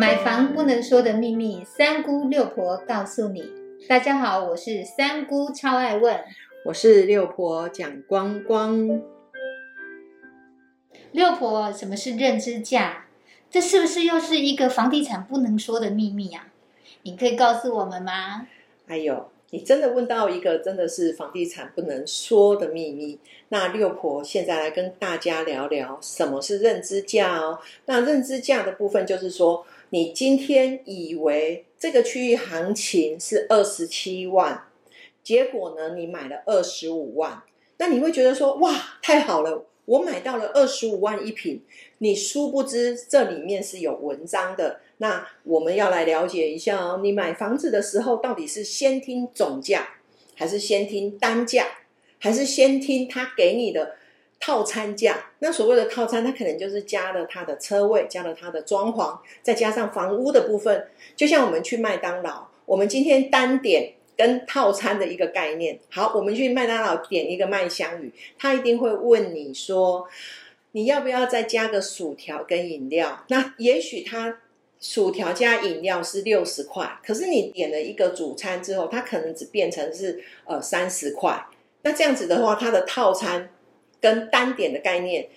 买房不能说的秘密，三姑六婆告诉你。大家好，我是三姑，超爱问。我是六婆蒋光光。六婆，什么是认知价？这是不是又是一个房地产不能说的秘密啊？你可以告诉我们吗？哎呦，你真的问到一个真的是房地产不能说的秘密。那六婆现在来跟大家聊聊什么是认知价哦。那认知价的部分就是说，你今天以为这个区域行情是二十七万，结果呢，你买了二十五万，那你会觉得说，哇，太好了，我买到了二十五万一平。你殊不知这里面是有文章的。那我们要来了解一下哦，你买房子的时候到底是先听总价，还是先听单价，还是先听他给你的套餐价？那所谓的套餐，它可能就是加了它的车位，加了它的装潢，再加上房屋的部分。就像我们去麦当劳，我们今天单点跟套餐的一个概念。好，我们去麦当劳点一个麦香鱼，他一定会问你说。你要不要再加个薯条跟饮料？那也许它薯条加饮料是六十块，可是你点了一个主餐之后，它可能只变成是呃三十块。那这样子的话，它的套餐跟单点的概念，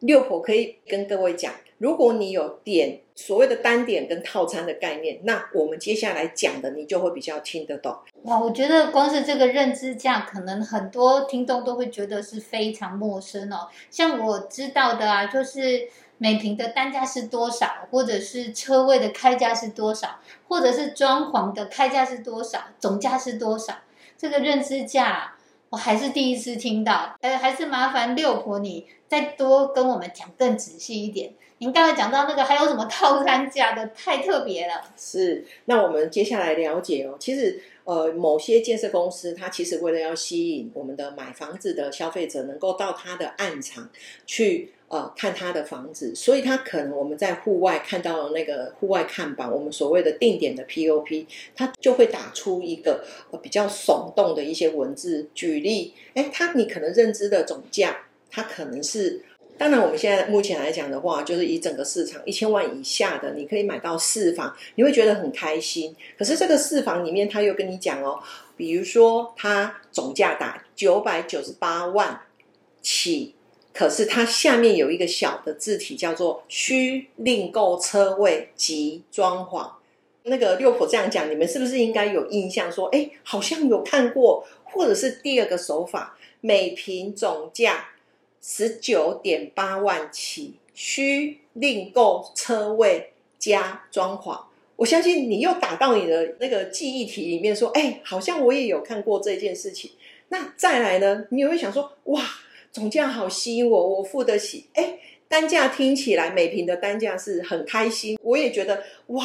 六婆可以跟各位讲。如果你有点所谓的单点跟套餐的概念，那我们接下来讲的你就会比较听得懂。哇，我觉得光是这个认知价，可能很多听众都会觉得是非常陌生哦。像我知道的啊，就是每平的单价是多少，或者是车位的开价是多少，或者是装潢的开价是多少，总价是多少，这个认知价。我还是第一次听到，呃，还是麻烦六婆你再多跟我们讲更仔细一点。您刚才讲到那个还有什么套餐价的，太特别了。是，那我们接下来了解哦。其实，呃，某些建设公司，它其实为了要吸引我们的买房子的消费者，能够到它的暗场去。呃，看他的房子，所以他可能我们在户外看到了那个户外看板，我们所谓的定点的 POP，它就会打出一个呃比较耸动的一些文字。举例，哎，他你可能认知的总价，它可能是，当然我们现在目前来讲的话，就是以整个市场一千万以下的，你可以买到四房，你会觉得很开心。可是这个四房里面，他又跟你讲哦，比如说它总价打九百九十八万起。可是它下面有一个小的字体，叫做“需另购车位及装潢”。那个六婆这样讲，你们是不是应该有印象？说，哎，好像有看过，或者是第二个手法，每平总价十九点八万起，需另购车位加装潢。我相信你又打到你的那个记忆体里面，说，哎，好像我也有看过这件事情。那再来呢，你会想说，哇！总价好吸引我，我付得起。哎，单价听起来每平的单价是很开心，我也觉得哇，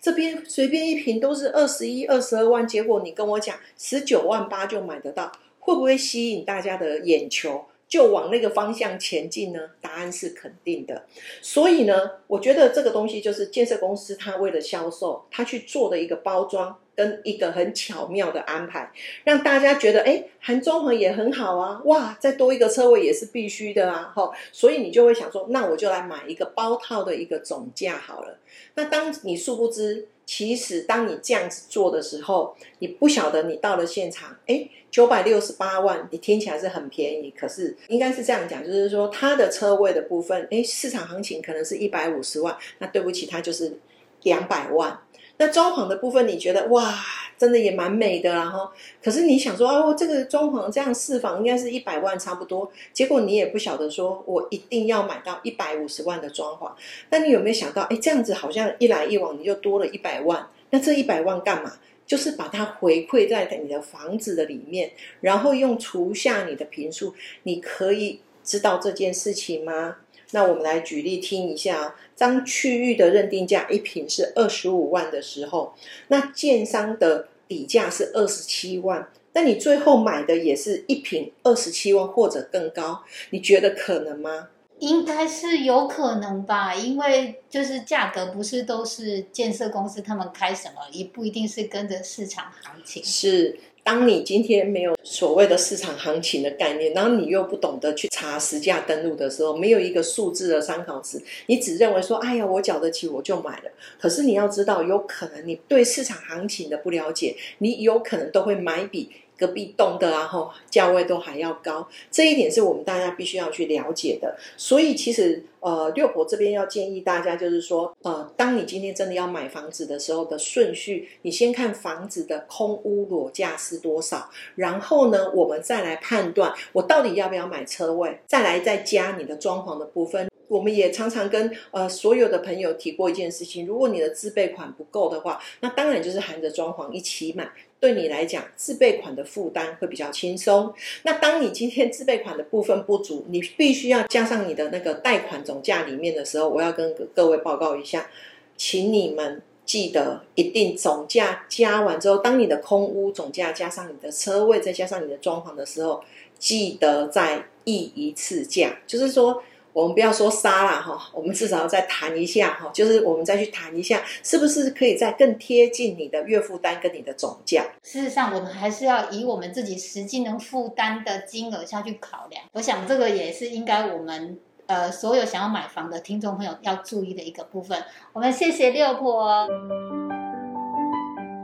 这边随便一瓶都是二十一、二十二万，结果你跟我讲十九万八就买得到，会不会吸引大家的眼球，就往那个方向前进呢？答案是肯定的。所以呢，我觉得这个东西就是建设公司他为了销售，他去做的一个包装。跟一个很巧妙的安排，让大家觉得，哎，含中潢也很好啊，哇，再多一个车位也是必须的啊，哈，所以你就会想说，那我就来买一个包套的一个总价好了。那当你殊不知，其实当你这样子做的时候，你不晓得你到了现场，哎，九百六十八万，你听起来是很便宜，可是应该是这样讲，就是说它的车位的部分，哎，市场行情可能是一百五十万，那对不起，它就是两百万。那装潢的部分，你觉得哇，真的也蛮美的啦哈。可是你想说哦，这个装潢这样四房应该是一百万差不多，结果你也不晓得说我一定要买到一百五十万的装潢。那你有没有想到，哎，这样子好像一来一往你就多了一百万？那这一百万干嘛？就是把它回馈在你的房子的里面，然后用除下你的平数，你可以知道这件事情吗？那我们来举例听一下，当区域的认定价一平是二十五万的时候，那建商的底价是二十七万，那你最后买的也是一平二十七万或者更高，你觉得可能吗？应该是有可能吧，因为就是价格不是都是建设公司他们开什么，也不一定是跟着市场行情。是。当你今天没有所谓的市场行情的概念，然后你又不懂得去查实价登录的时候，没有一个数字的参考值，你只认为说，哎呀，我缴得起我就买了。可是你要知道，有可能你对市场行情的不了解，你有可能都会买比。隔壁栋的啊，吼，价位都还要高，这一点是我们大家必须要去了解的。所以其实，呃，六婆这边要建议大家，就是说，呃，当你今天真的要买房子的时候的顺序，你先看房子的空屋裸价是多少，然后呢，我们再来判断我到底要不要买车位，再来再加你的装潢的部分。我们也常常跟呃所有的朋友提过一件事情：如果你的自备款不够的话，那当然就是含着装潢一起买。对你来讲，自备款的负担会比较轻松。那当你今天自备款的部分不足，你必须要加上你的那个贷款总价里面的时候，我要跟各位报告一下，请你们记得一定总价加完之后，当你的空屋总价加上你的车位，再加上你的装潢的时候，记得再议一次价，就是说。我们不要说杀了哈，我们至少要再谈一下哈，就是我们再去谈一下，是不是可以再更贴近你的月负担跟你的总价？事实上，我们还是要以我们自己实际能负担的金额下去考量。我想这个也是应该我们呃所有想要买房的听众朋友要注意的一个部分。我们谢谢六婆，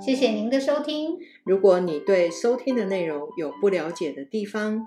谢谢您的收听。如果你对收听的内容有不了解的地方，